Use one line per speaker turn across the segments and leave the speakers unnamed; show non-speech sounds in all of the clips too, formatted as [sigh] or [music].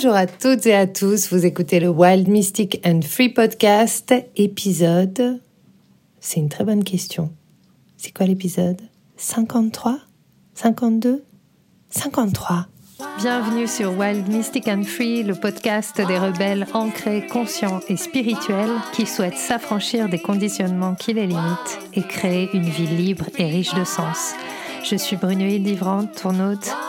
Bonjour à toutes et à tous, vous écoutez le Wild Mystic and Free Podcast, épisode... C'est une très bonne question. C'est quoi l'épisode? 53 52 53 Bienvenue sur Wild Mystic and Free, le podcast des rebelles ancrés, conscients et spirituels qui souhaitent s'affranchir des conditionnements qui les limitent et créer une vie libre et riche de sens. Je suis Brunoïde Livrante, ton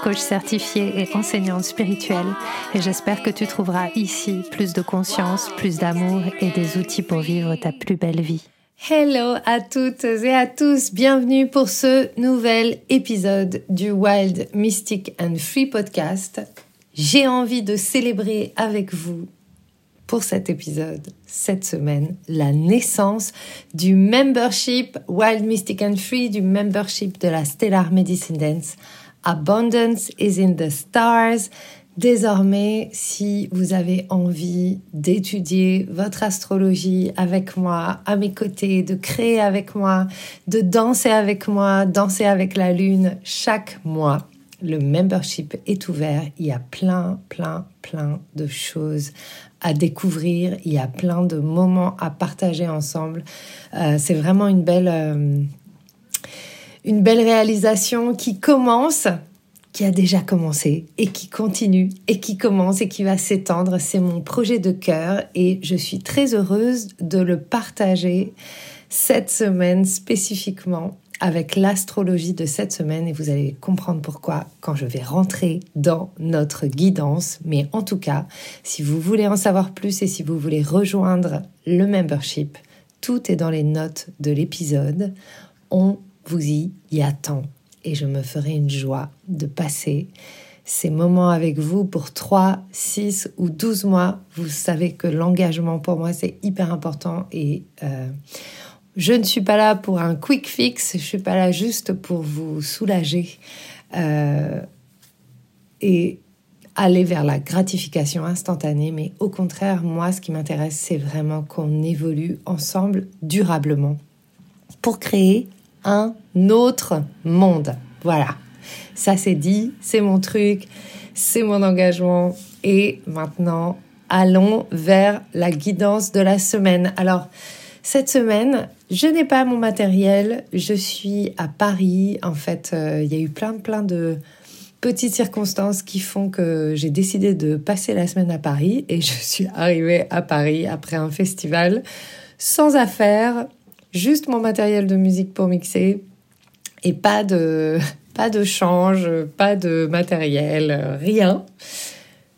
coach certifié et enseignante spirituelle, et j'espère que tu trouveras ici plus de conscience, plus d'amour et des outils pour vivre ta plus belle vie. Hello à toutes et à tous, bienvenue pour ce nouvel épisode du Wild Mystic and Free podcast. J'ai envie de célébrer avec vous pour cet épisode, cette semaine, la naissance du membership Wild Mystic and Free, du membership de la Stellar Medicine Dance. Abundance is in the stars. Désormais, si vous avez envie d'étudier votre astrologie avec moi, à mes côtés, de créer avec moi, de danser avec moi, danser avec la lune chaque mois, le membership est ouvert. Il y a plein, plein, plein de choses à découvrir. Il y a plein de moments à partager ensemble. Euh, c'est vraiment une belle, euh, une belle réalisation qui commence, qui a déjà commencé et qui continue et qui commence et qui va s'étendre. C'est mon projet de cœur et je suis très heureuse de le partager cette semaine spécifiquement avec l'astrologie de cette semaine et vous allez comprendre pourquoi quand je vais rentrer dans notre guidance. Mais en tout cas, si vous voulez en savoir plus et si vous voulez rejoindre le membership, tout est dans les notes de l'épisode. On vous y attend et je me ferai une joie de passer ces moments avec vous pour 3, 6 ou 12 mois. Vous savez que l'engagement pour moi c'est hyper important et euh, je ne suis pas là pour un quick fix, je suis pas là juste pour vous soulager euh, et aller vers la gratification instantanée, mais au contraire, moi, ce qui m'intéresse, c'est vraiment qu'on évolue ensemble durablement pour créer un autre monde. Voilà, ça c'est dit, c'est mon truc, c'est mon engagement, et maintenant, allons vers la guidance de la semaine. Alors, cette semaine, je n'ai pas mon matériel, je suis à Paris. En fait, euh, il y a eu plein, plein de petites circonstances qui font que j'ai décidé de passer la semaine à Paris et je suis arrivée à Paris après un festival sans affaires, juste mon matériel de musique pour mixer et pas de, pas de change, pas de matériel, rien,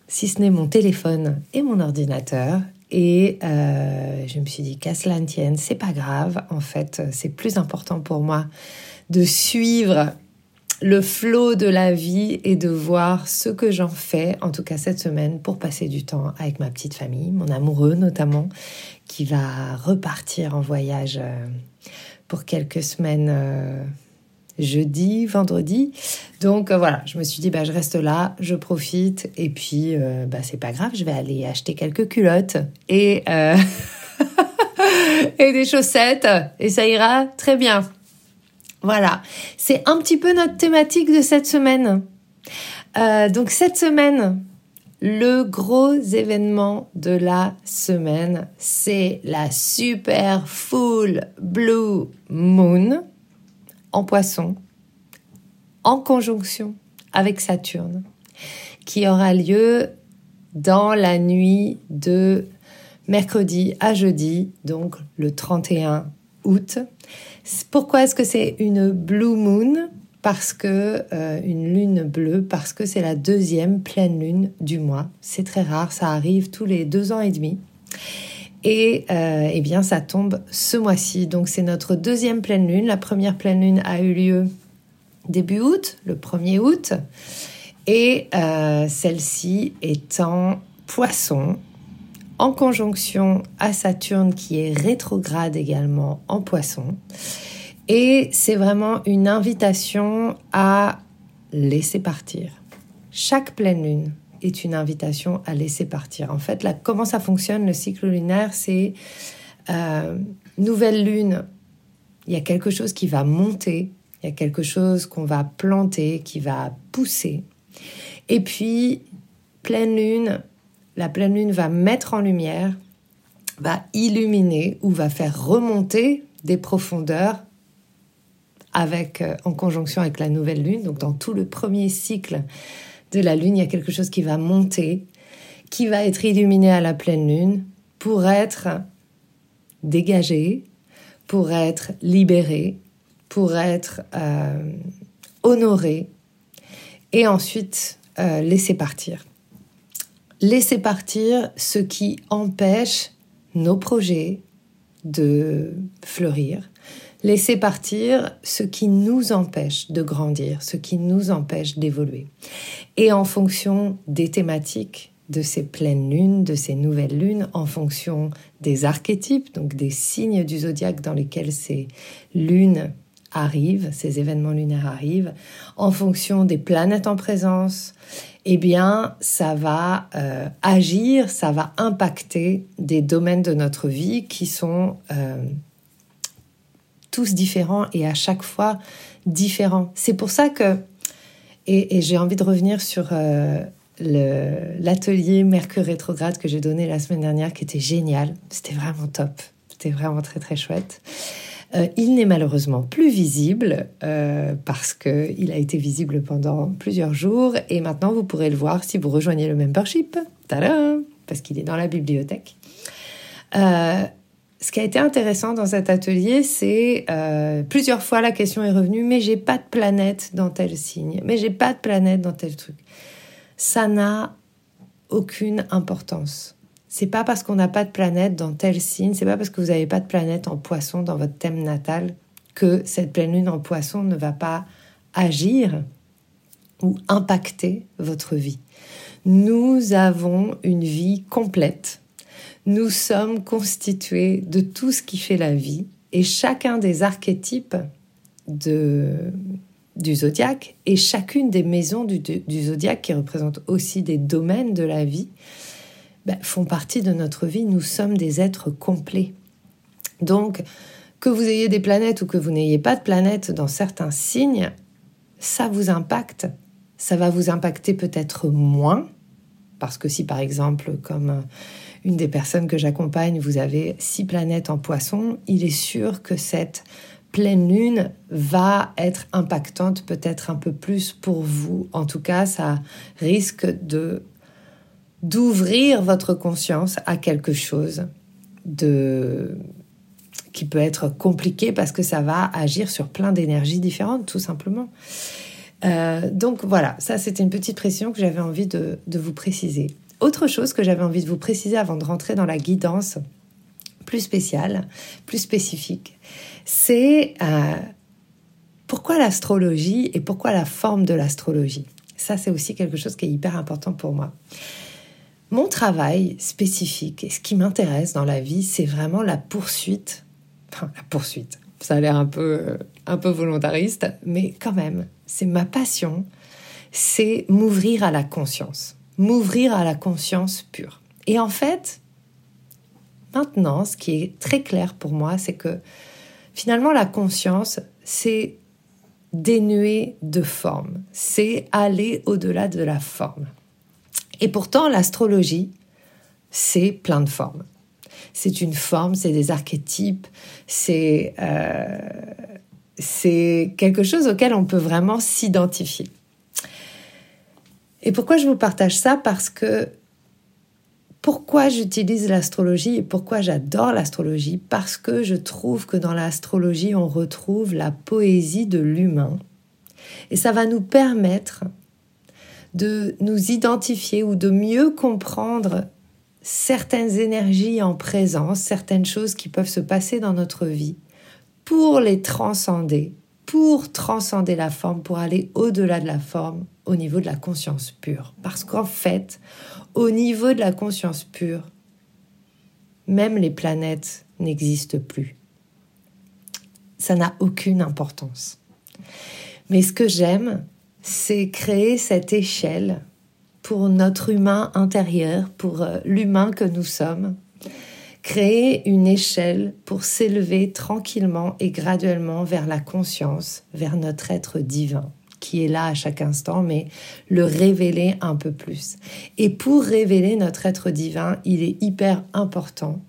si ce n'est mon téléphone et mon ordinateur et euh, je me suis dit, qu'à cela ne tienne, c'est pas grave. En fait, c'est plus important pour moi de suivre le flot de la vie et de voir ce que j'en fais, en tout cas cette semaine, pour passer du temps avec ma petite famille, mon amoureux notamment, qui va repartir en voyage euh, pour quelques semaines euh, jeudi, vendredi. Donc euh, voilà, je me suis dit, bah, je reste là, je profite, et puis euh, bah, c'est pas grave, je vais aller acheter quelques culottes et, euh, [laughs] et des chaussettes, et ça ira très bien. Voilà, c'est un petit peu notre thématique de cette semaine. donc cette semaine, le gros événement de la semaine, c'est la super full blue moon en poisson, en conjonction avec Saturne, qui aura lieu dans la nuit de mercredi à jeudi, donc le 31 août. Pourquoi est-ce que c'est une blue moon? Parce que euh, une lune bleue, parce que c'est la deuxième pleine lune du mois. C'est très rare, ça arrive tous les deux ans et demi. Et euh, eh bien, ça tombe ce mois-ci. Donc, c'est notre deuxième pleine lune. La première pleine lune a eu lieu début août, le 1er août. Et euh, celle-ci est en poisson, en conjonction à Saturne qui est rétrograde également en poisson. Et c'est vraiment une invitation à laisser partir. Chaque pleine lune est une invitation à laisser partir. En fait, là, comment ça fonctionne le cycle lunaire C'est euh, nouvelle lune, il y a quelque chose qui va monter, il y a quelque chose qu'on va planter, qui va pousser. Et puis, pleine lune, la pleine lune va mettre en lumière, va illuminer ou va faire remonter des profondeurs avec, euh, en conjonction avec la nouvelle lune. Donc dans tout le premier cycle de la lune, il y a quelque chose qui va monter, qui va être illuminé à la pleine lune pour être dégagé, pour être libéré, pour être euh, honoré et ensuite euh, laisser partir. Laisser partir ce qui empêche nos projets de fleurir, laisser partir ce qui nous empêche de grandir, ce qui nous empêche d'évoluer. Et en fonction des thématiques de ces pleines lunes, de ces nouvelles lunes, en fonction des archétypes, donc des signes du zodiaque dans lesquels ces lunes arrivent, ces événements lunaires arrivent, en fonction des planètes en présence, eh bien, ça va euh, agir, ça va impacter des domaines de notre vie qui sont euh, tous différents et à chaque fois différents. C'est pour ça que, et, j'ai envie de revenir sur euh, l'atelier Mercure rétrograde que j'ai donné la semaine dernière, qui était génial. C'était vraiment top. C'était vraiment très très chouette. Euh, il n'est malheureusement plus visible euh, parce qu'il a été visible pendant plusieurs jours et maintenant vous pourrez le voir si vous rejoignez le membership. Tadam Parce qu'il est dans la bibliothèque. Ce qui a été intéressant dans cet atelier, c'est plusieurs fois la question est revenue mais j'ai pas de planète dans tel signe, mais j'ai pas de planète dans tel truc. Ça n'a aucune importance. C'est pas parce qu'on n'a pas de planète dans tel signe, c'est pas parce que vous n'avez pas de planète en poisson dans votre thème natal que cette pleine lune en poisson ne va pas agir ou impacter votre vie. Nous avons une vie complète. Nous sommes constitués de tout ce qui fait la vie et chacun des archétypes du zodiaque et chacune des maisons du, du zodiaque qui représentent aussi des domaines de la vie ben, font partie de notre vie. Nous sommes des êtres complets. Donc, que vous ayez des planètes ou que vous n'ayez pas de planètes dans certains signes, ça vous impacte. Ça va vous impacter peut-être moins, parce que si par exemple, comme une des personnes que j'accompagne, vous avez six planètes en poisson, il est sûr que cette pleine lune va être impactante peut-être un peu plus pour vous. En tout cas, ça risque de d'ouvrir votre conscience à quelque chose de qui peut être compliqué parce que ça va agir sur plein d'énergies différentes, tout simplement. Euh, donc voilà, ça c'était une petite précision que j'avais envie de, vous préciser. Autre chose que j'avais envie de vous préciser avant de rentrer dans la guidance plus spéciale, plus spécifique, c'est euh, pourquoi l'astrologie et pourquoi la forme de l'astrologie? Ça c'est aussi quelque chose qui est hyper important pour moi. Mon travail spécifique et ce qui m'intéresse dans la vie, c'est vraiment la poursuite. Enfin, la poursuite. Ça a l'air un peu, un peu volontariste, mais quand même, c'est ma passion. C'est m'ouvrir à la conscience. M'ouvrir à la conscience pure. Et en fait, maintenant, ce qui est très clair pour moi, c'est que finalement, la conscience, c'est dénué de forme. C'est aller au-delà de la forme. Et pourtant, l'astrologie, c'est plein de formes. C'est une forme, c'est des archétypes, c'est euh, quelque chose auquel on peut vraiment s'identifier. Et pourquoi je vous partage ça? Parce que pourquoi j'utilise l'astrologie et pourquoi j'adore l'astrologie? Parce que je trouve que dans l'astrologie, on retrouve la poésie de l'humain. Et ça va nous permettre de nous identifier ou de mieux comprendre certaines énergies en présence, certaines choses qui peuvent se passer dans notre vie, pour les transcender, pour transcender la forme, pour aller au-delà de la forme, au niveau de la conscience pure. Parce qu'en fait, au niveau de la conscience pure, même les planètes n'existent plus. Ça n'a aucune importance. Mais ce que j'aime, c'est créer cette échelle pour notre humain intérieur, pour euh, l'humain que nous sommes. Créer une échelle pour s'élever tranquillement et graduellement vers la conscience, vers notre être divin. qui est là à chaque instant, mais le révéler un peu plus. Et pour révéler notre être divin, il est hyper important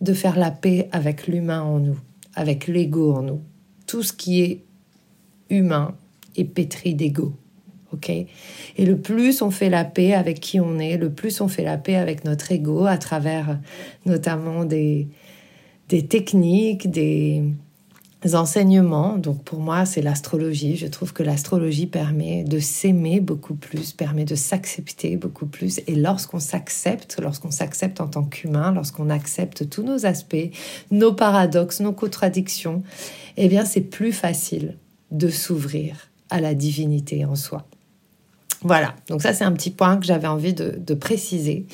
de faire la paix avec l'humain en nous, avec l'ego en nous. Tout ce qui est humain est pétri d'ego. Ok? Et le plus on fait la paix avec qui on est, le plus on fait la paix avec notre ego à travers notamment des, des techniques, des, enseignements. Donc pour moi, c'est l'astrologie. Je trouve que l'astrologie permet de s'aimer beaucoup plus, permet de s'accepter beaucoup plus. Et lorsqu'on s'accepte, lorsqu'on s'accepte en tant qu'humain, lorsqu'on accepte tous nos aspects, nos paradoxes, nos contradictions, eh bien c'est plus facile de s'ouvrir à la divinité en soi. Voilà, donc ça c'est un petit point que j'avais envie de, préciser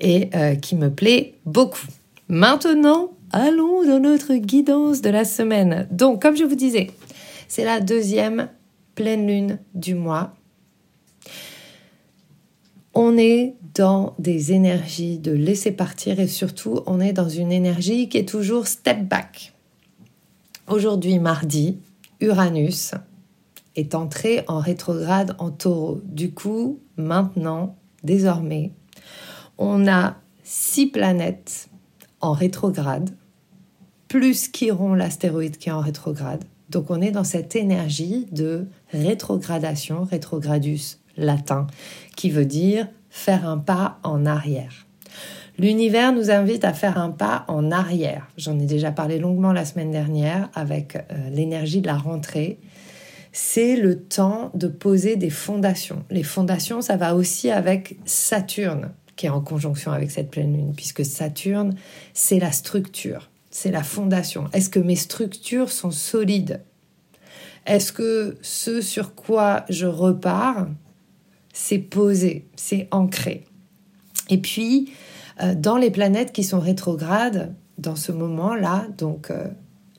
et euh, qui me plaît beaucoup. Maintenant, allons dans notre guidance de la semaine. Donc, comme je vous disais, c'est la deuxième pleine lune du mois. On est dans des énergies de laisser partir et surtout on est dans une énergie qui est toujours step back. Aujourd'hui, mardi, Uranus est entré en rétrograde en taureau. Du coup, maintenant, désormais, on a six planètes en rétrograde plus Chiron, l'astéroïde qui est en rétrograde. Donc on est dans cette énergie de rétrogradation, rétrogradus latin, qui veut dire faire un pas en arrière. L'univers nous invite à faire un pas en arrière. J'en ai déjà parlé longuement la semaine dernière avec euh, l'énergie de la rentrée. C'est le temps de poser des fondations. Les fondations, ça va aussi avec Saturne qui est en conjonction avec cette pleine lune, puisque Saturne, c'est la structure c'est la fondation. Est-ce que mes structures sont solides? Est-ce que ce sur quoi je repars, c'est posé, c'est ancré? Et puis, euh, dans les planètes qui sont rétrogrades, dans ce moment-là, donc euh,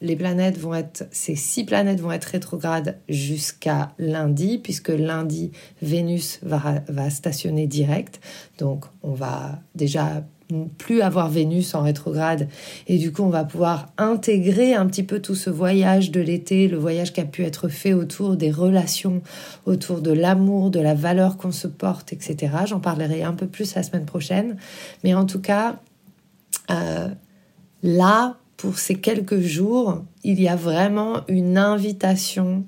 les planètes vont être, ces six planètes vont être rétrogrades jusqu'à lundi, puisque lundi, Vénus va, va stationner direct. Donc, on va déjà plus avoir Vénus en rétrograde et du coup on va pouvoir intégrer un petit peu tout ce voyage de l'été, le voyage qui a pu être fait autour des relations, autour de l'amour, de la valeur qu'on se porte, etc. J'en parlerai un peu plus la semaine prochaine, mais en tout cas euh, là pour ces quelques jours, il y a vraiment une invitation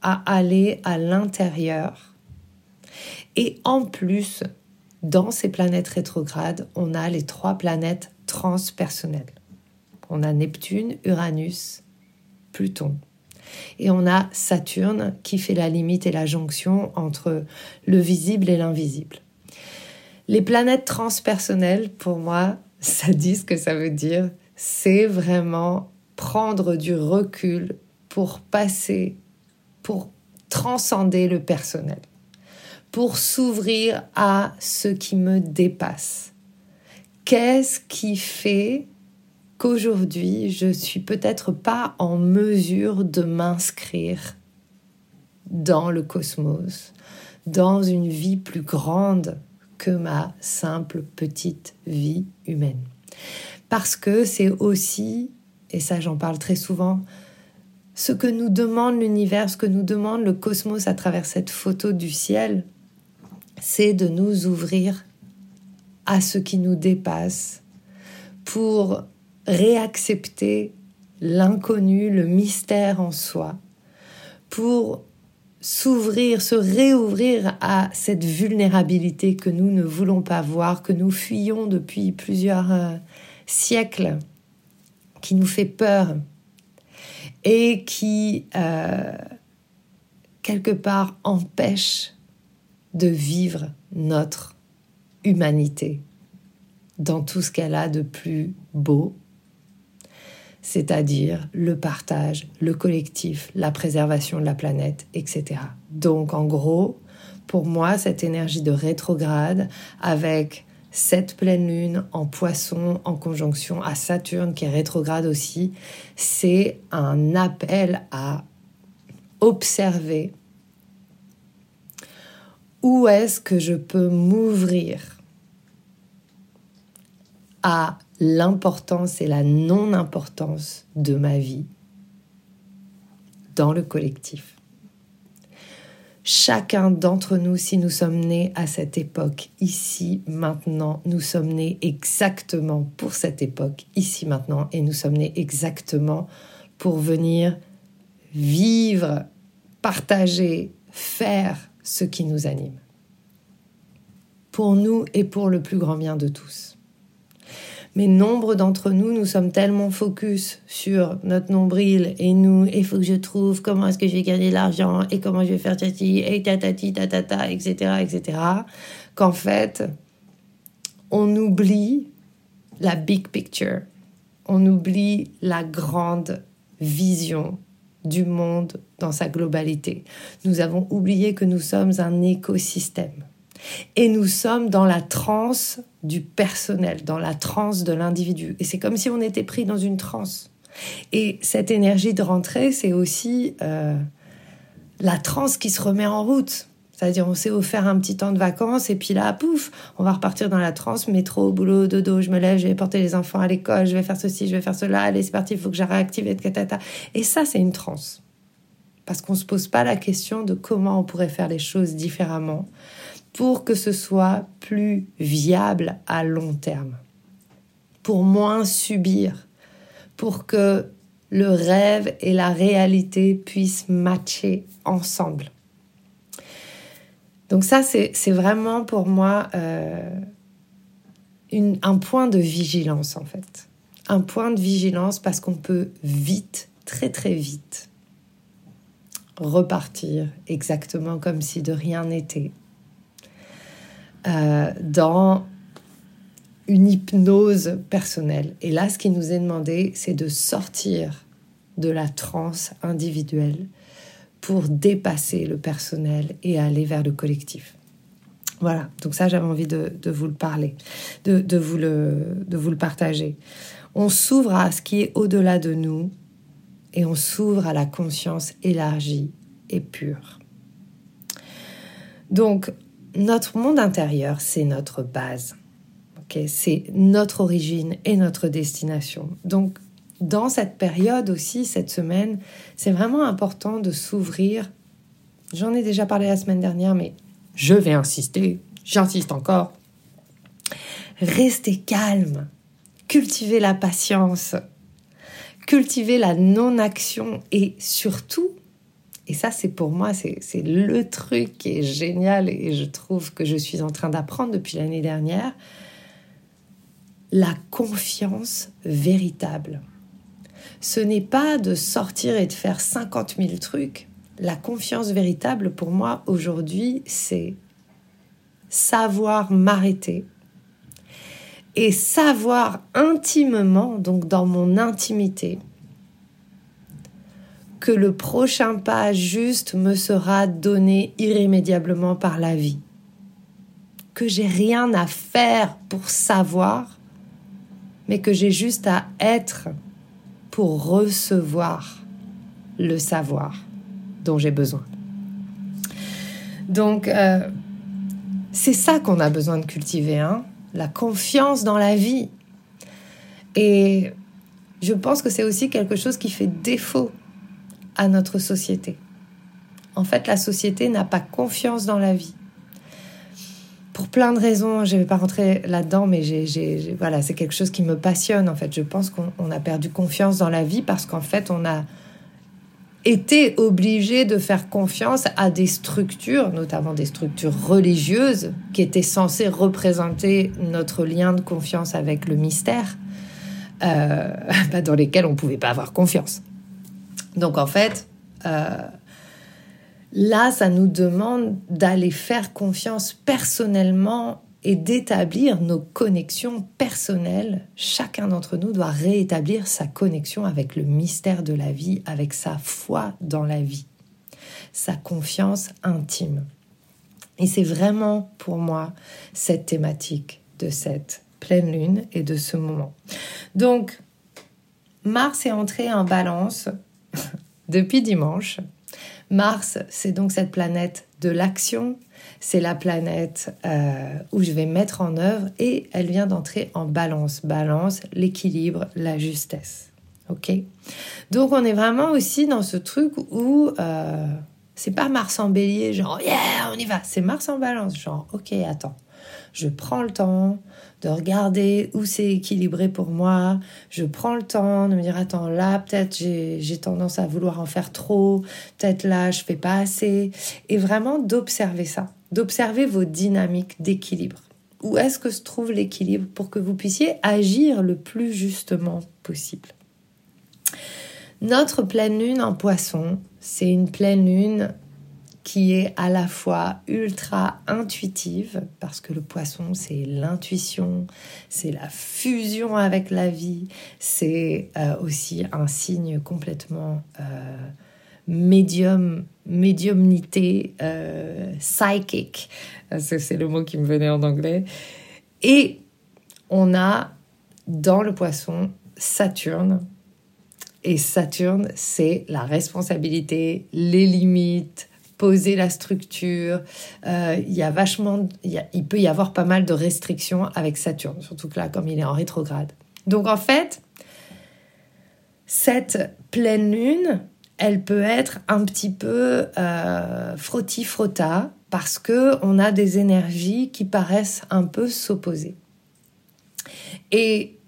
à aller à l'intérieur et en plus dans ces planètes rétrogrades, on a les trois planètes transpersonnelles. On a Neptune, Uranus, Pluton. Et on a Saturne qui fait la limite et la jonction entre le visible et l'invisible. Les planètes transpersonnelles, pour moi, [laughs] ça dit ce que ça veut dire. C'est vraiment prendre du recul pour passer, pour transcender le personnel pour s'ouvrir à ce qui me dépasse. Qu'est-ce qui fait qu'aujourd'hui je suis peut-être pas en mesure de m'inscrire dans le cosmos, dans une vie plus grande que ma simple petite vie humaine? Parce que c'est aussi, et ça j'en parle très souvent, ce que nous demande l'univers, ce que nous demande le cosmos à travers cette photo du ciel, c'est de nous ouvrir à ce qui nous dépasse pour réaccepter l'inconnu, le mystère en soi, pour s'ouvrir, se réouvrir à cette vulnérabilité que nous ne voulons pas voir, que nous fuyons depuis plusieurs siècles, qui nous fait peur et qui, euh, quelque part, empêche de vivre notre humanité dans tout ce qu'elle a de plus beau, c'est-à-dire le partage, le collectif, la préservation de la planète, etc. Donc en gros, pour moi, cette énergie de rétrograde avec cette pleine lune en poisson en conjonction à Saturne qui est rétrograde aussi, c'est un appel à observer où est-ce que je peux m'ouvrir à l'importance et la non-importance de ma vie dans le collectif. Chacun d'entre nous, si nous sommes nés à cette époque, ici, maintenant, nous sommes nés exactement pour cette époque, ici, maintenant, et nous sommes nés exactement pour venir vivre, partager, faire ce qui nous anime. Pour nous et pour le plus grand bien de tous. Mais nombre d'entre nous, nous sommes tellement focus sur notre nombril et nous, il faut que je trouve comment est-ce que je vais gagner de l'argent et comment je vais faire tati et tatati tatata, etc., etc., qu'en fait, on oublie la big picture. On oublie la grande vision du monde dans sa globalité. Nous avons oublié que nous sommes un écosystème. Et nous sommes dans la transe du personnel, dans la transe de l'individu. Et c'est comme si on était pris dans une transe. Et cette énergie de rentrée, c'est aussi euh, la transe qui se remet en route. C'est-à-dire, on s'est offert un petit temps de vacances et puis là, pouf, on va repartir dans la transe, métro, boulot, dodo, je me lève, je vais porter les enfants à l'école, je vais faire ceci, je vais faire cela, allez, c'est parti, il faut que j'arrête réactive, etc. Et ça, c'est une transe. Parce qu'on ne se pose pas la question de comment on pourrait faire les choses différemment pour que ce soit plus viable à long terme, pour moins subir, pour que le rêve et la réalité puissent matcher ensemble. Donc ça, c'est vraiment pour moi euh, un point de vigilance en fait. Un point de vigilance parce qu'on peut vite, très très vite, repartir exactement comme si de rien n'était euh, dans une hypnose personnelle. Et là, ce qui nous est demandé, c'est de sortir de la transe individuelle pour dépasser le personnel et aller vers le collectif. Voilà, donc ça j'avais envie de, vous le parler, de, de, vous le, de vous le partager. On s'ouvre à ce qui est au-delà de nous et on s'ouvre à la conscience élargie et pure. Donc notre monde intérieur, c'est notre base. c'est notre origine et notre destination. Donc, dans cette période aussi, cette semaine, c'est vraiment important de s'ouvrir. J'en ai déjà parlé la semaine dernière, mais je vais insister, j'insiste encore. Restez calme, cultivez la patience, cultivez la non-action et surtout, et ça, c'est pour moi, c'est le truc qui est génial et je trouve que je suis en train d'apprendre depuis l'année dernière. La confiance véritable. Ce n'est pas de sortir et de faire 50 000 trucs. La confiance véritable, pour moi, aujourd'hui, c'est savoir m'arrêter et savoir intimement, donc dans mon intimité, que le prochain pas juste me sera donné irrémédiablement par la vie. Que j'ai rien à faire pour savoir, mais que j'ai juste à être pour recevoir le savoir dont j'ai besoin. Donc, euh, c'est ça qu'on a besoin de cultiver, hein la confiance dans la vie. Et je pense que c'est aussi quelque chose qui fait défaut à notre société. En fait, la société n'a pas confiance dans la vie. Pour plein de raisons, je ne vais pas rentrer là-dedans, mais j'ai, voilà, c'est quelque chose qui me passionne. En fait, je pense qu'on a perdu confiance dans la vie parce qu'en fait, on a été obligé de faire confiance à des structures, notamment des structures religieuses, qui étaient censées représenter notre lien de confiance avec le mystère, euh, [laughs] dans lesquelles on ne pouvait pas avoir confiance. Donc en fait, euh, là, ça nous demande d'aller faire confiance personnellement et d'établir nos connexions personnelles. Chacun d'entre nous doit réétablir sa connexion avec le mystère de la vie, avec sa foi dans la vie, sa confiance intime. Et c'est vraiment pour moi cette thématique de cette pleine lune et de ce moment. Donc, Mars est entré en balance [laughs] depuis dimanche. Mars, c'est donc cette planète de l'action, c'est la planète euh, où je vais mettre en œuvre et elle vient d'entrer en balance. Balance, l'équilibre, la justesse. Ok? Donc on est vraiment aussi dans ce truc où euh, C'est pas Mars en bélier, genre, yeah, on y va. C'est Mars en balance, genre, ok, attends. Je prends le temps de regarder où c'est équilibré pour moi. Je prends le temps de me dire, attends, là, peut-être j'ai tendance à vouloir en faire trop. Peut-être là, je fais pas assez. Et vraiment d'observer ça, d'observer vos dynamiques d'équilibre. Où est-ce que se trouve l'équilibre pour que vous puissiez agir le plus justement possible? Notre pleine lune en poisson, c'est une pleine lune qui est à la fois ultra intuitive, parce que le poisson, c'est l'intuition, c'est la fusion avec la vie, c'est euh, aussi un signe complètement euh, médium, médiumnité, euh, psychic, c'est le mot qui me venait en anglais. Et on a dans le poisson Saturne, et Saturne, c'est la responsabilité, les limites, poser la structure. Euh, il y a vachement, il, peut y avoir pas mal de restrictions avec Saturne, surtout que là, comme il est en rétrograde. Donc en fait, cette pleine lune, elle peut être un petit peu euh, frotti-frotta parce que on a des énergies qui paraissent un peu s'opposer. Et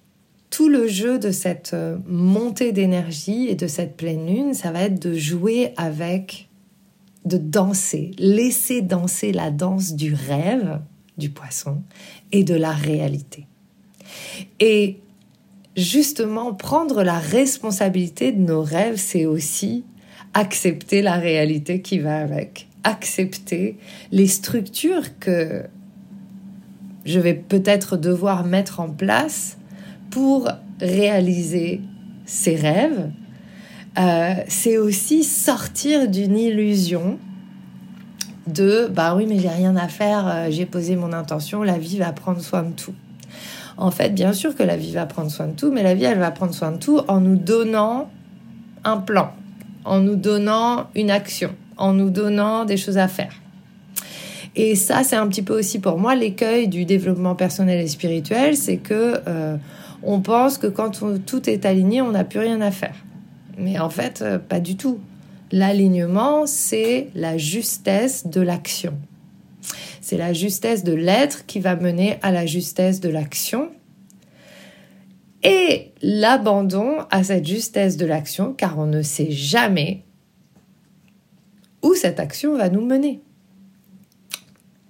tout le jeu de cette euh, montée d'énergie et de cette pleine lune, ça va être de jouer avec, de danser, laisser danser la danse du rêve du poisson et de la réalité. Et justement, prendre la responsabilité de nos rêves, c'est aussi accepter la réalité qui va avec, accepter les structures que je vais peut-être devoir mettre en place pour réaliser ses rêves, euh, c'est aussi sortir d'une illusion de bah oui mais j'ai rien à faire, euh, j'ai posé mon intention, la vie va prendre soin de tout. En fait, bien sûr que la vie va prendre soin de tout, mais la vie elle va prendre soin de tout en nous donnant un plan, en nous donnant une action, en nous donnant des choses à faire. Et ça, c'est un petit peu aussi pour moi l'écueil du développement personnel et spirituel, c'est que euh, on pense que quand tout est aligné, on n'a plus rien à faire. Mais en fait, euh, pas du tout. L'alignement, c'est la justesse de l'action. C'est la justesse de l'être qui va mener à la justesse de l'action. Et l'abandon à cette justesse de l'action, car on ne sait jamais où cette action va nous mener.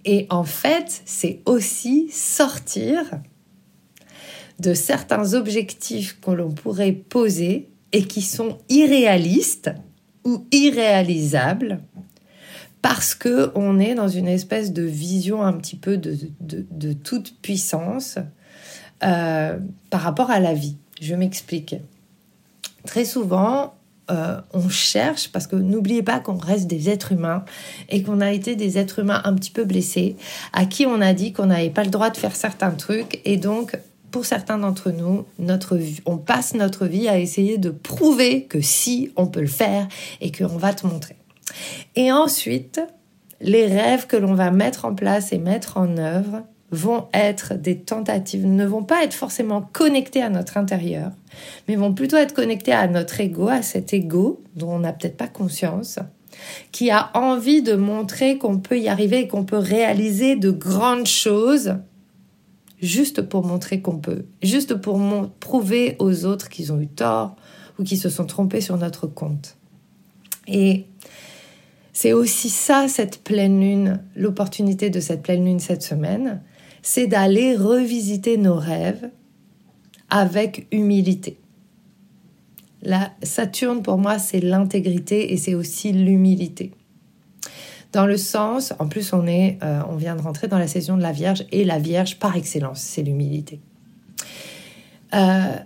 Et en fait, c'est aussi sortir de certains objectifs que l'on pourrait poser et qui sont irréalistes ou irréalisables parce que on est dans une espèce de vision un petit peu de, de, toute puissance euh, par rapport à la vie. Je m'explique. Très souvent, euh, on cherche, parce que n'oubliez pas qu'on reste des êtres humains et qu'on a été des êtres humains un petit peu blessés, à qui on a dit qu'on n'avait pas le droit de faire certains trucs et donc pour certains d'entre nous, notre on passe notre vie à essayer de prouver que si, on peut le faire et qu'on va te montrer. Et ensuite, les rêves que l'on va mettre en place et mettre en œuvre vont être des tentatives, ne vont pas être forcément connectés à notre intérieur, mais vont plutôt être connectés à notre ego, à cet ego dont on n'a peut-être pas conscience, qui a envie de montrer qu'on peut y arriver et qu'on peut réaliser de grandes choses juste pour montrer qu'on peut, juste pour prouver aux autres qu'ils ont eu tort ou qu'ils se sont trompés sur notre compte. Et c'est aussi ça, cette pleine lune, l'opportunité de cette pleine lune cette semaine, c'est d'aller revisiter nos rêves avec humilité. La Saturne, pour moi, c'est l'intégrité et c'est aussi l'humilité dans le sens, en plus on est, euh, on vient de rentrer dans la saison de la Vierge et la Vierge par excellence, c'est l'humilité. Euh,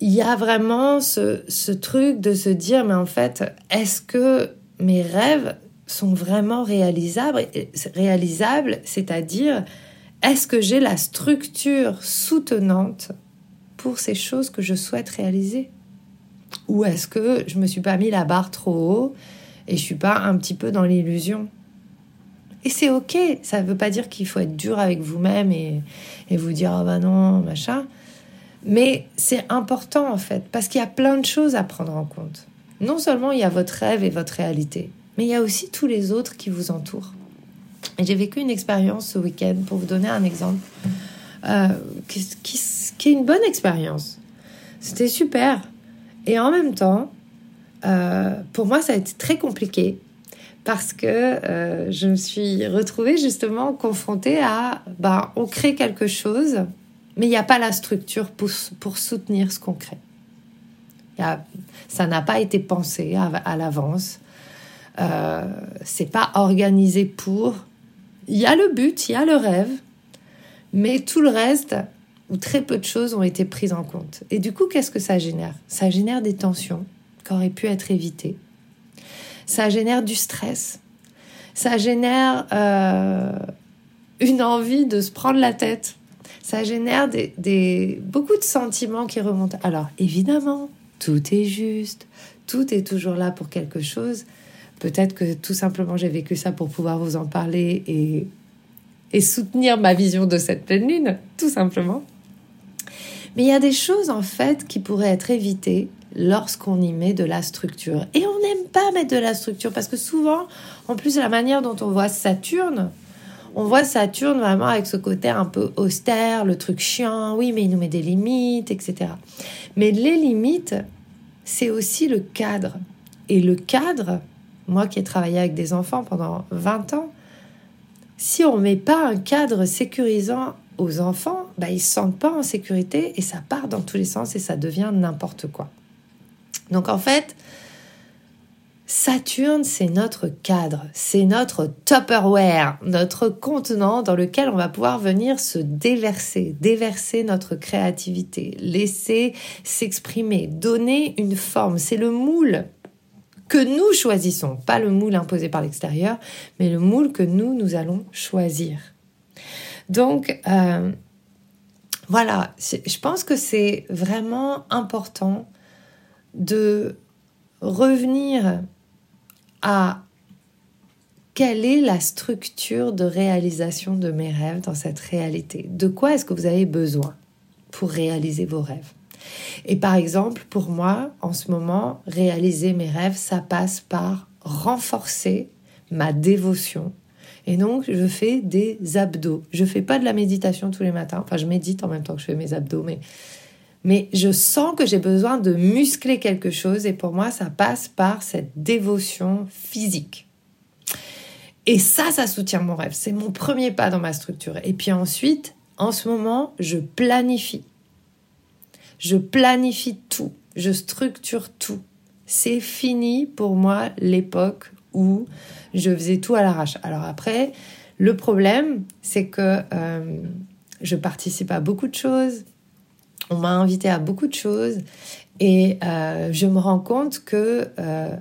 il y a vraiment ce, ce, truc de se dire, mais en fait, est-ce que mes rêves sont vraiment réalisables, réalisables c'est-à-dire, est-ce que j'ai la structure soutenante pour ces choses que je souhaite réaliser? Ou est-ce que je me suis pas mis la barre trop haut et je suis pas un petit peu dans l'illusion. Et c'est ok, ça ne veut pas dire qu'il faut être dur avec vous-même et, et, vous dire ah bah non, machin. Mais c'est important en fait, parce qu'il y a plein de choses à prendre en compte. Non seulement il y a votre rêve et votre réalité, mais il y a aussi tous les autres qui vous entourent. J'ai vécu une expérience ce week-end, pour vous donner un exemple, euh, qui, qui, est une bonne expérience. C'était super. Et en même temps, euh, pour moi, ça a été très compliqué parce que euh, je me suis retrouvée justement confrontée à, bah, on crée quelque chose, mais il n'y a pas la structure pour, soutenir ce qu'on crée. Ça n'a pas été pensé à, à l'avance. Euh, c'est pas organisé pour. Il y a le but, il y a le rêve, mais tout le reste, ou très peu de choses, ont été prises en compte. Et du coup, qu'est-ce que ça génère? Ça génère des tensions qui auraient pu être évitées. Ça génère du stress. Ça génère euh, une envie de se prendre la tête. Ça génère des, des, beaucoup de sentiments qui remontent. Alors, évidemment, tout est juste, tout est toujours là pour quelque chose. Peut-être que tout simplement j'ai vécu ça pour pouvoir vous en parler et, et soutenir ma vision de cette pleine lune, tout simplement. Mais il y a des choses en fait qui pourraient être évitées lorsqu'on y met de la structure. Et on n'aime pas mettre de la structure parce que souvent, en plus, la manière dont on voit Saturne, on voit Saturne vraiment avec ce côté un peu austère, le truc chiant, oui, mais il nous met des limites, etc. Mais les limites, c'est aussi le cadre. Et le cadre, moi qui ai travaillé avec des enfants pendant 20 ans, si on ne met pas un cadre sécurisant aux enfants, bah, ils ne se sentent pas en sécurité et ça part dans tous les sens et ça devient n'importe quoi. Donc en fait, Saturne, c'est notre cadre, c'est notre Tupperware, notre contenant dans lequel on va pouvoir venir se déverser, déverser notre créativité, laisser s'exprimer, donner une forme. C'est le moule que nous choisissons, pas le moule imposé par l'extérieur, mais le moule que nous, nous allons choisir. Donc, euh, voilà, je pense que c'est vraiment important de revenir à quelle est la structure de réalisation de mes rêves dans cette réalité? De quoi est-ce que vous avez besoin pour réaliser vos rêves? Et par exemple, pour moi, en ce moment, réaliser mes rêves, ça passe par renforcer ma dévotion. Et donc, je fais des abdos. Je fais pas de la méditation tous les matins. Enfin, je médite en même temps que je fais mes abdos, mais mais je sens que j'ai besoin de muscler quelque chose et pour moi, ça passe par cette dévotion physique. Et ça, ça soutient mon rêve. C'est mon premier pas dans ma structure. Et puis ensuite, en ce moment, je planifie. Je planifie tout. Je structure tout. C'est fini pour moi l'époque où je faisais tout à l'arrache. Alors après, le problème, c'est que euh, je participe à beaucoup de choses on m'a invité à beaucoup de choses et euh, je me rends compte que euh,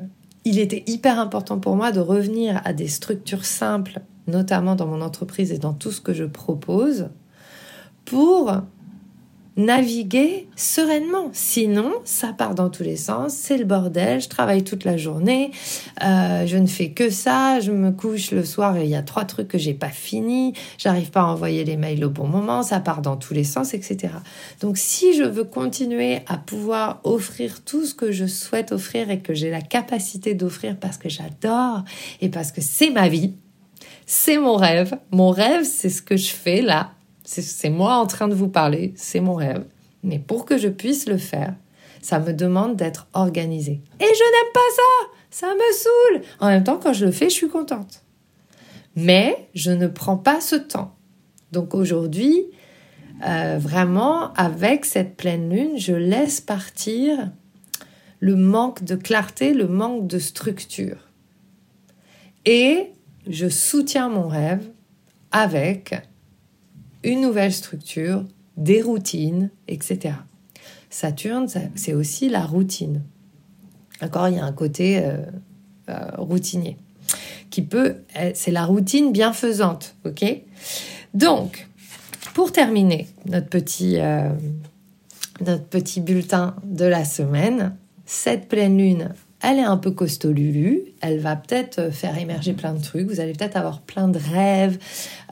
il était hyper important pour moi de revenir à des structures simples, notamment dans mon entreprise et dans tout ce que je propose, pour naviguer sereinement. Sinon, ça part dans tous les sens, c'est le bordel, je travaille toute la journée, euh, je ne fais que ça, je me couche le soir et il y a trois trucs que j'ai pas fini, j'arrive pas à envoyer les mails au bon moment, ça part dans tous les sens, etc. Donc si je veux continuer à pouvoir offrir tout ce que je souhaite offrir et que j'ai la capacité d'offrir parce que j'adore et parce que c'est ma vie, c'est mon rêve. Mon rêve, c'est ce que je fais là c'est moi en train de vous parler, c'est mon rêve. Mais pour que je puisse le faire, ça me demande d'être organisée. Et je n'aime pas ça Ça me saoule En même temps, quand je le fais, je suis contente. Mais je ne prends pas ce temps. Donc aujourd'hui, euh, vraiment, avec cette pleine lune, je laisse partir le manque de clarté, le manque de structure. Et je soutiens mon rêve avec une nouvelle structure, des routines, etc. Saturne, c'est aussi la routine. D'accord Il y a un côté euh, euh, routinier qui peut, euh, c'est la routine bienfaisante, ok? Donc, pour terminer notre petit, notre petit bulletin de la semaine, cette pleine lune elle est un peu costaud elle va peut-être euh, faire émerger plein de trucs, vous allez peut-être avoir plein de rêves.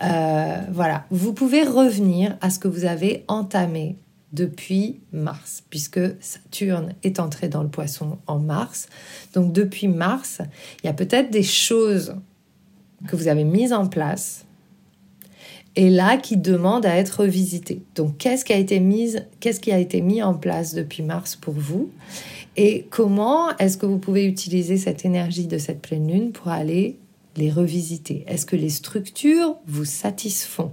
Euh, voilà, vous pouvez revenir à ce que vous avez entamé depuis mars, puisque Saturne est entré dans le poisson en mars. Donc depuis mars, il y a peut-être des choses que vous avez mises en place et là qui demandent à être revisitées. Donc qu'est-ce qui a été mis, qu'est-ce qui a été mis en place depuis mars pour vous? Et comment est-ce que vous pouvez utiliser cette énergie de cette pleine lune pour aller les revisiter? Est-ce que les structures vous satisfont?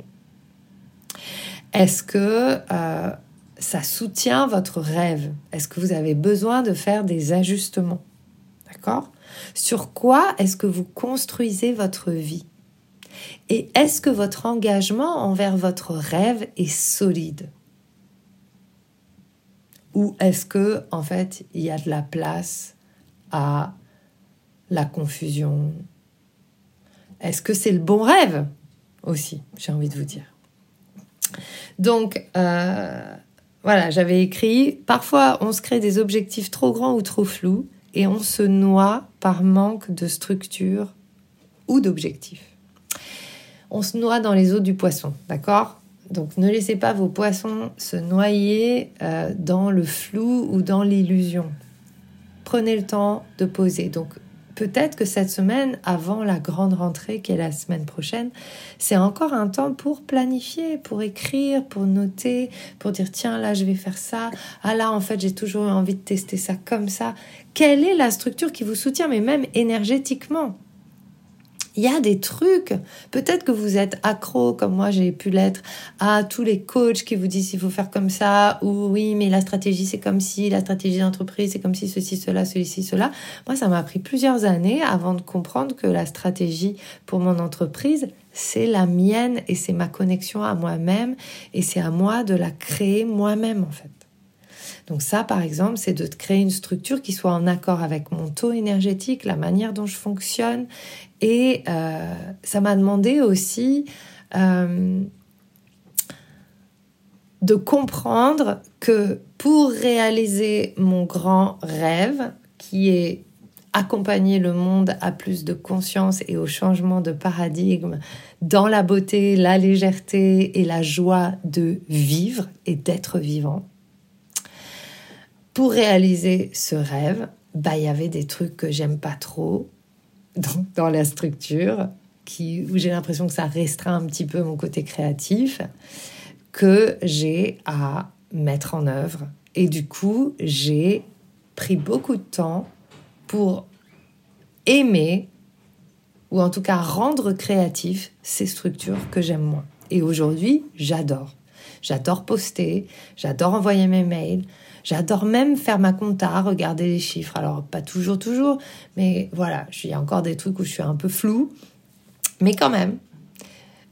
Est-ce que euh, ça soutient votre rêve? Est-ce que vous avez besoin de faire des ajustements? D'accord? Sur quoi est-ce que vous construisez votre vie? Et est-ce que votre engagement envers votre rêve est solide? Ou est-ce que en fait, il y a de la place à la confusion? Est-ce que c'est le bon rêve aussi, j'ai envie de vous dire? Donc, euh, voilà, j'avais écrit, parfois on se crée des objectifs trop grands ou trop flous et on se noie par manque de structure ou d'objectifs. On se noie dans les eaux du poisson, d'accord? Donc ne laissez pas vos poissons se noyer euh, dans le flou ou dans l'illusion. Prenez le temps de poser. Donc peut-être que cette semaine, avant la grande rentrée qui est la semaine prochaine, c'est encore un temps pour planifier, pour écrire, pour noter, pour dire tiens là je vais faire ça, ah là en fait j'ai toujours envie de tester ça comme ça. Quelle est la structure qui vous soutient, mais même énergétiquement? Il y a des trucs. Peut-être que vous êtes accro, comme moi j'ai pu l'être, à tous les coachs qui vous disent il faut faire comme ça, ou oui, mais la stratégie c'est comme si, la stratégie d'entreprise c'est comme si ceci, cela, ceci, cela. Moi, ça m'a pris plusieurs années avant de comprendre que la stratégie pour mon entreprise, c'est la mienne et c'est ma connexion à moi-même et c'est à moi de la créer moi-même en fait. Donc ça, par exemple, c'est de créer une structure qui soit en accord avec mon taux énergétique, la manière dont je fonctionne. Et euh, ça m'a demandé aussi euh, de comprendre que pour réaliser mon grand rêve, qui est accompagner le monde à plus de conscience et au changement de paradigme dans la beauté, la légèreté et la joie de vivre et d'être vivant pour réaliser ce rêve, bah il y avait des trucs que j'aime pas trop dans, la structure, qui, où j'ai l'impression que ça restreint un petit peu mon côté créatif, que j'ai à mettre en œuvre. Et du coup, j'ai pris beaucoup de temps pour aimer, ou en tout cas rendre créatif, ces structures que j'aime moins. Et aujourd'hui, j'adore. J'adore poster, j'adore envoyer mes mails, J'adore même faire ma compta, regarder les chiffres. Alors, pas toujours, toujours, mais voilà, il y a encore des trucs où je suis un peu flou. Mais quand même,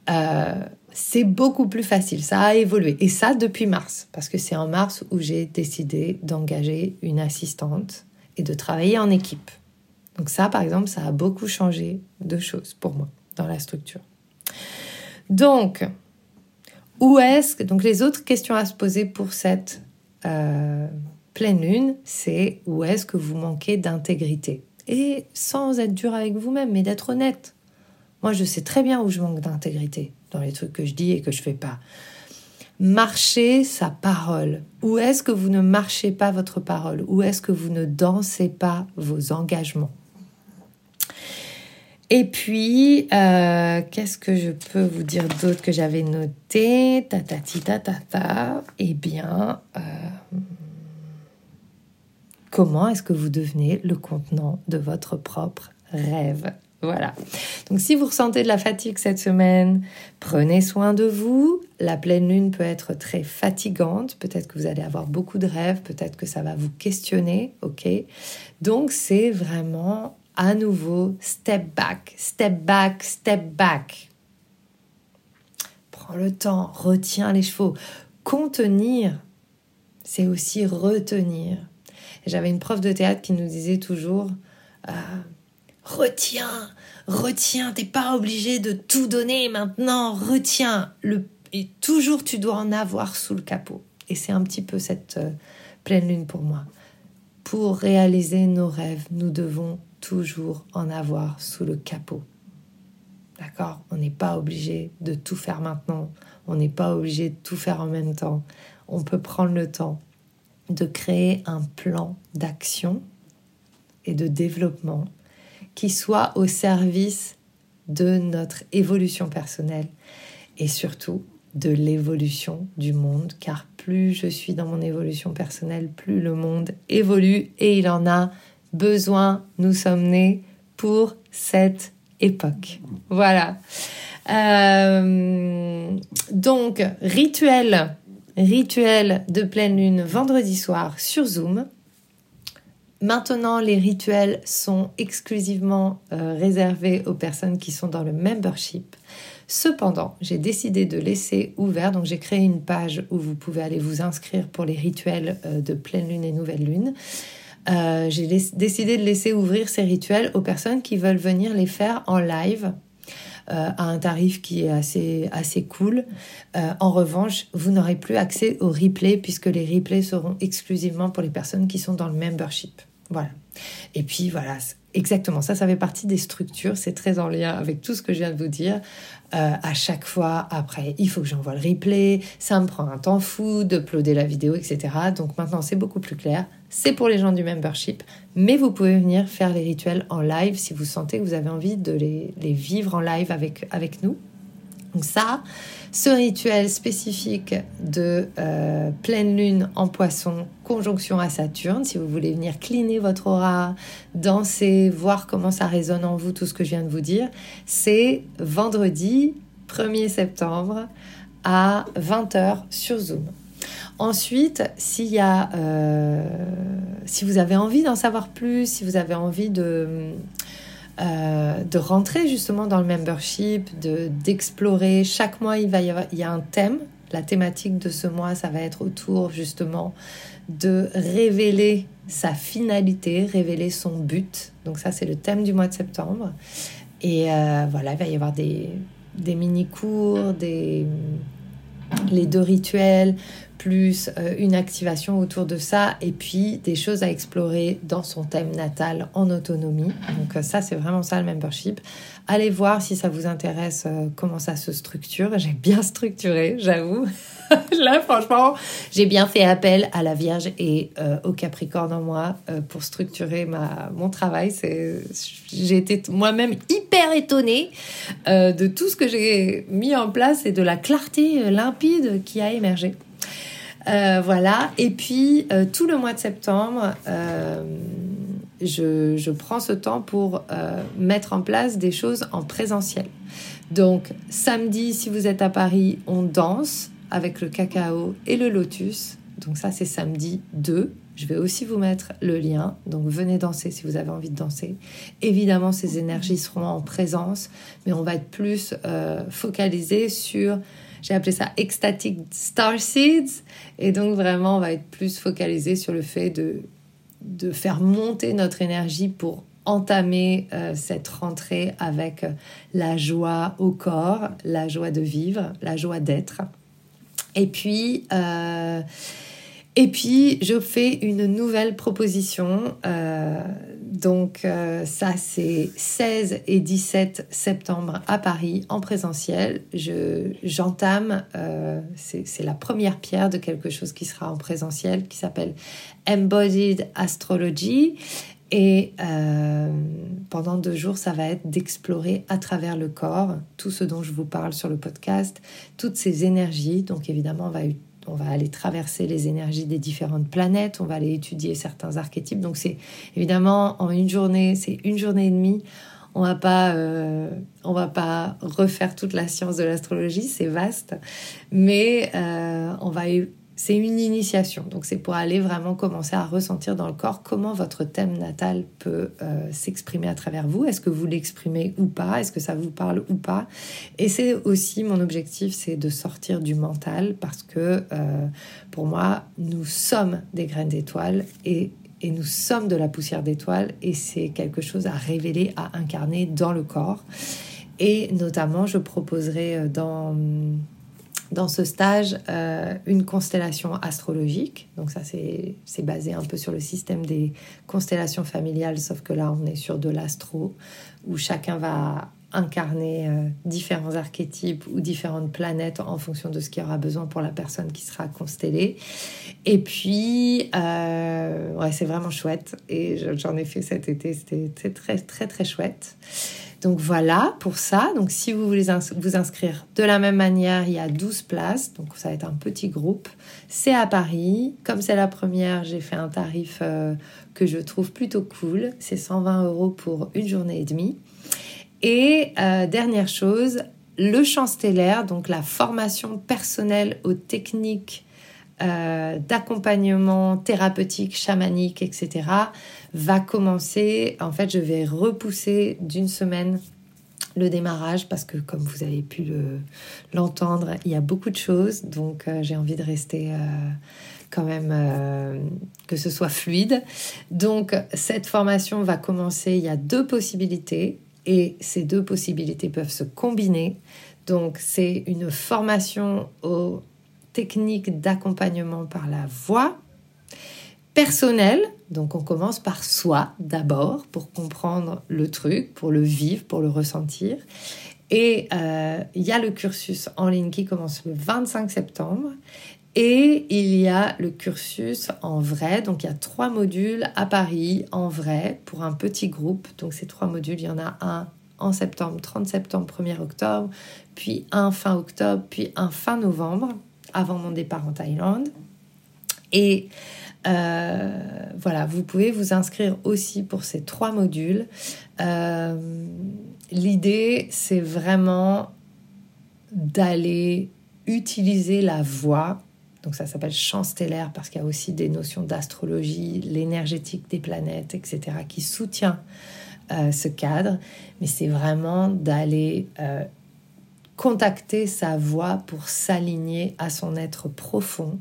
euh, c'est beaucoup plus facile. Ça a évolué. Et ça depuis mars, parce que c'est en mars où j'ai décidé d'engager une assistante et de travailler en équipe. Donc ça, par exemple, ça a beaucoup changé de choses pour moi dans la structure. Donc, où est-ce que... Donc les autres questions à se poser pour cette euh, pleine lune, c'est où est-ce que vous manquez d'intégrité. Et sans être dur avec vous-même, mais d'être honnête. Moi, je sais très bien où je manque d'intégrité dans les trucs que je dis et que je fais pas. Marchez sa parole. Où est-ce que vous ne marchez pas votre parole? Où est-ce que vous ne dansez pas vos engagements? Et puis, euh, qu'est-ce que je peux vous dire d'autre que j'avais noté? Ta ta ta ta ta. Eh bien, euh, comment est-ce que vous devenez le contenant de votre propre rêve? Voilà. Donc si vous ressentez de la fatigue cette semaine, prenez soin de vous. La pleine lune peut être très fatigante. Peut-être que vous allez avoir beaucoup de rêves. Peut-être que ça va vous questionner. Ok? Donc c'est vraiment à nouveau, step back, step back, step back. Prends le temps, retiens les chevaux. Contenir, c'est aussi retenir. J'avais une prof de théâtre qui nous disait toujours euh, Retiens, retiens, t'es pas obligé de tout donner maintenant, retiens. Et toujours, tu dois en avoir sous le capot. Et c'est un petit peu cette euh, pleine lune pour moi. Pour réaliser nos rêves, nous devons toujours en avoir sous le capot. D'accord? On n'est pas obligé de tout faire maintenant. On n'est pas obligé de tout faire en même temps. On peut prendre le temps de créer un plan d'action et de développement qui soit au service de notre évolution personnelle et surtout de l'évolution du monde, car plus je suis dans mon évolution personnelle, plus le monde évolue et il en a besoin. Nous sommes nés pour cette époque. Voilà. Euh, donc, rituel, rituel de pleine lune vendredi soir sur Zoom. Maintenant, les rituels sont exclusivement euh, réservés aux personnes qui sont dans le membership. Cependant, j'ai décidé de laisser ouvert, donc j'ai créé une page où vous pouvez aller vous inscrire pour les rituels euh, de pleine lune et nouvelle lune. Euh, j'ai décidé de laisser ouvrir ces rituels aux personnes qui veulent venir les faire en live à un tarif qui est assez, assez cool. en revanche, vous n'aurez plus accès aux replays puisque les replays seront exclusivement pour les personnes qui sont dans le membership. Voilà. Et puis voilà, exactement, ça, ça fait partie des structures, c'est très en lien avec tout ce que je viens de vous dire. Euh, à chaque fois, après, il faut que j'envoie le replay, ça me prend un temps fou d'uploader la vidéo, etc. Donc maintenant, c'est beaucoup plus clair. C'est pour les gens du membership, mais vous pouvez venir faire les rituels en live si vous sentez que vous avez envie de les, vivre en live avec, avec nous. Donc ça, ce rituel spécifique de euh, pleine lune en poisson, conjonction à Saturne, si vous voulez venir cleaner votre aura, danser, voir comment ça résonne en vous, tout ce que je viens de vous dire, c'est vendredi 1er septembre à 20h sur Zoom. Ensuite, s'il y a, euh, si vous avez envie d'en savoir plus, si vous avez envie de euh, de rentrer justement dans le membership, de d'explorer. Chaque mois, il va y avoir, il y a un thème. La thématique de ce mois, ça va être autour justement de révéler sa finalité, révéler son but. Donc ça, c'est le thème du mois de septembre. Et euh, voilà, il va y avoir des, des mini-cours, des, les deux rituels, plus euh, une activation autour de ça, et puis des choses à explorer dans son thème natal en autonomie. Donc euh, ça, c'est vraiment ça le membership. Allez voir si ça vous intéresse euh, comment ça se structure. J'ai bien [laughs] structuré, j'avoue. [laughs] Là, franchement, j'ai bien fait appel à la Vierge et au Capricorne en moi pour structurer ma, mon travail. J'ai été moi-même hyper étonnée de tout ce que j'ai mis en place et de la clarté limpide qui a émergé. Euh, voilà. Et puis, euh, tout le mois de septembre, euh, je, je, prends ce temps pour mettre en place des choses en présentiel. Donc, samedi, si vous êtes à Paris, on danse avec le cacao et le lotus. Donc ça, c'est samedi 2. Je vais aussi vous mettre le lien. Donc venez danser si vous avez envie de danser. Évidemment, ces énergies seront en présence, mais on va être plus focalisé sur j'ai appelé ça Ecstatic Star Seeds. Et donc vraiment, on va être plus focalisé sur le fait de, de faire monter notre énergie pour entamer euh, cette rentrée avec la joie au corps, la joie de vivre, la joie d'être. Et puis, euh, et puis, je fais une nouvelle proposition. Euh, donc, euh, ça, c'est 16 et 17 septembre à Paris en présentiel. J'entame, euh, c'est la première pierre de quelque chose qui sera en présentiel, qui s'appelle Embodied Astrology. Et pendant deux jours, ça va être d'explorer à travers le corps tout ce dont je vous parle sur le podcast, toutes ces énergies. Donc, évidemment, on va on va aller traverser les énergies des différentes planètes, on va aller étudier certains archétypes. Donc c'est évidemment en une journée, c'est une journée et demie. On va pas, euh, on va pas refaire toute la science de l'astrologie, c'est vaste, mais euh, on va c'est une initiation. Donc c'est pour aller vraiment commencer à ressentir dans le corps comment votre thème natal peut euh, s'exprimer à travers vous. Est-ce que vous l'exprimez ou pas? Est-ce que ça vous parle ou pas? Et c'est aussi mon objectif, c'est de sortir du mental parce que euh, pour moi, nous sommes des graines d'étoiles et et nous sommes de la poussière d'étoiles et c'est quelque chose à révéler, à incarner dans le corps. Et notamment, je proposerai euh, dans dans ce stage euh, une constellation astrologique. Donc ça, c'est basé un peu sur le système des constellations familiales, sauf que là, on est sur de l'astro, où chacun va incarner euh, différents archétypes ou différentes planètes en fonction de ce qu'il y aura besoin pour la personne qui sera constellée. Et puis, euh, ouais, c'est vraiment chouette. Et j'en ai fait cet été, c'était très, très, très chouette. Donc voilà pour ça. Donc si vous voulez vous inscrire de la même manière, il y a 12 places. Donc ça va être un petit groupe. C'est à Paris. Comme c'est la première, j'ai fait un tarif euh, que je trouve plutôt cool. C'est 120 euros pour une journée et demie. Et euh, dernière chose, le champ stellaire, donc la formation personnelle aux techniques euh, d'accompagnement thérapeutique, chamanique, etc., va commencer. En fait, je vais repousser d'une semaine le démarrage parce que, comme vous avez pu l'entendre, il y a beaucoup de choses. Donc, euh, j'ai envie de rester quand même que ce soit fluide. Donc, cette formation va commencer. Il y a deux possibilités et ces deux possibilités peuvent se combiner. Donc c'est une formation aux techniques d'accompagnement par la voix personnelle. Donc on commence par soi d'abord pour comprendre le truc, pour le vivre, pour le ressentir. Et euh, il y a le cursus en ligne qui commence le 25 septembre. Et il y a le cursus en vrai, donc il y a trois modules à Paris en vrai pour un petit groupe. Donc ces trois modules, il y en a un en septembre, 30 septembre, 1er octobre, puis un fin octobre, puis un fin novembre, avant mon départ en Thaïlande. Et euh, voilà, vous pouvez vous inscrire aussi pour ces trois modules. Euh, l'idée, c'est vraiment d'aller utiliser la voix donc ça s'appelle champ stellaire parce qu'il y a aussi des notions d'astrologie, l'énergétique des planètes, etc., qui soutient euh, ce cadre. Mais c'est vraiment d'aller contacter sa voix pour s'aligner à son être profond,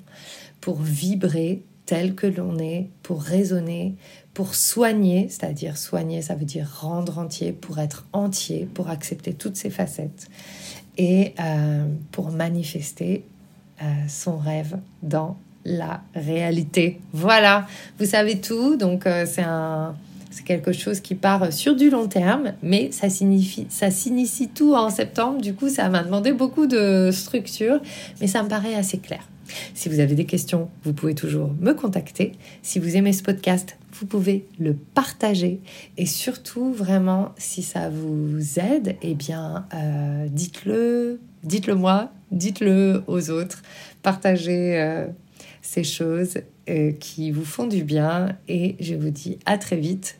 pour vibrer tel que l'on est, pour raisonner, pour soigner, c'est-à-dire soigner, ça veut dire rendre entier, pour être entier, pour accepter toutes ses facettes et euh, pour manifester euh, son rêve dans la réalité. Voilà, vous savez tout, donc euh, c'est un c'est quelque chose qui part sur du long terme, mais ça signifie, ça s'initie tout en septembre. Du coup, ça m'a demandé beaucoup de structure, mais ça me paraît assez clair. Si vous avez des questions, vous pouvez toujours me contacter. Si vous aimez ce podcast, vous pouvez le partager. Et surtout, vraiment, si ça vous aide, eh bien, euh, dites-le, dites-le moi, dites-le aux autres, partagez euh, ces choses euh, qui vous font du bien et je vous dis à très vite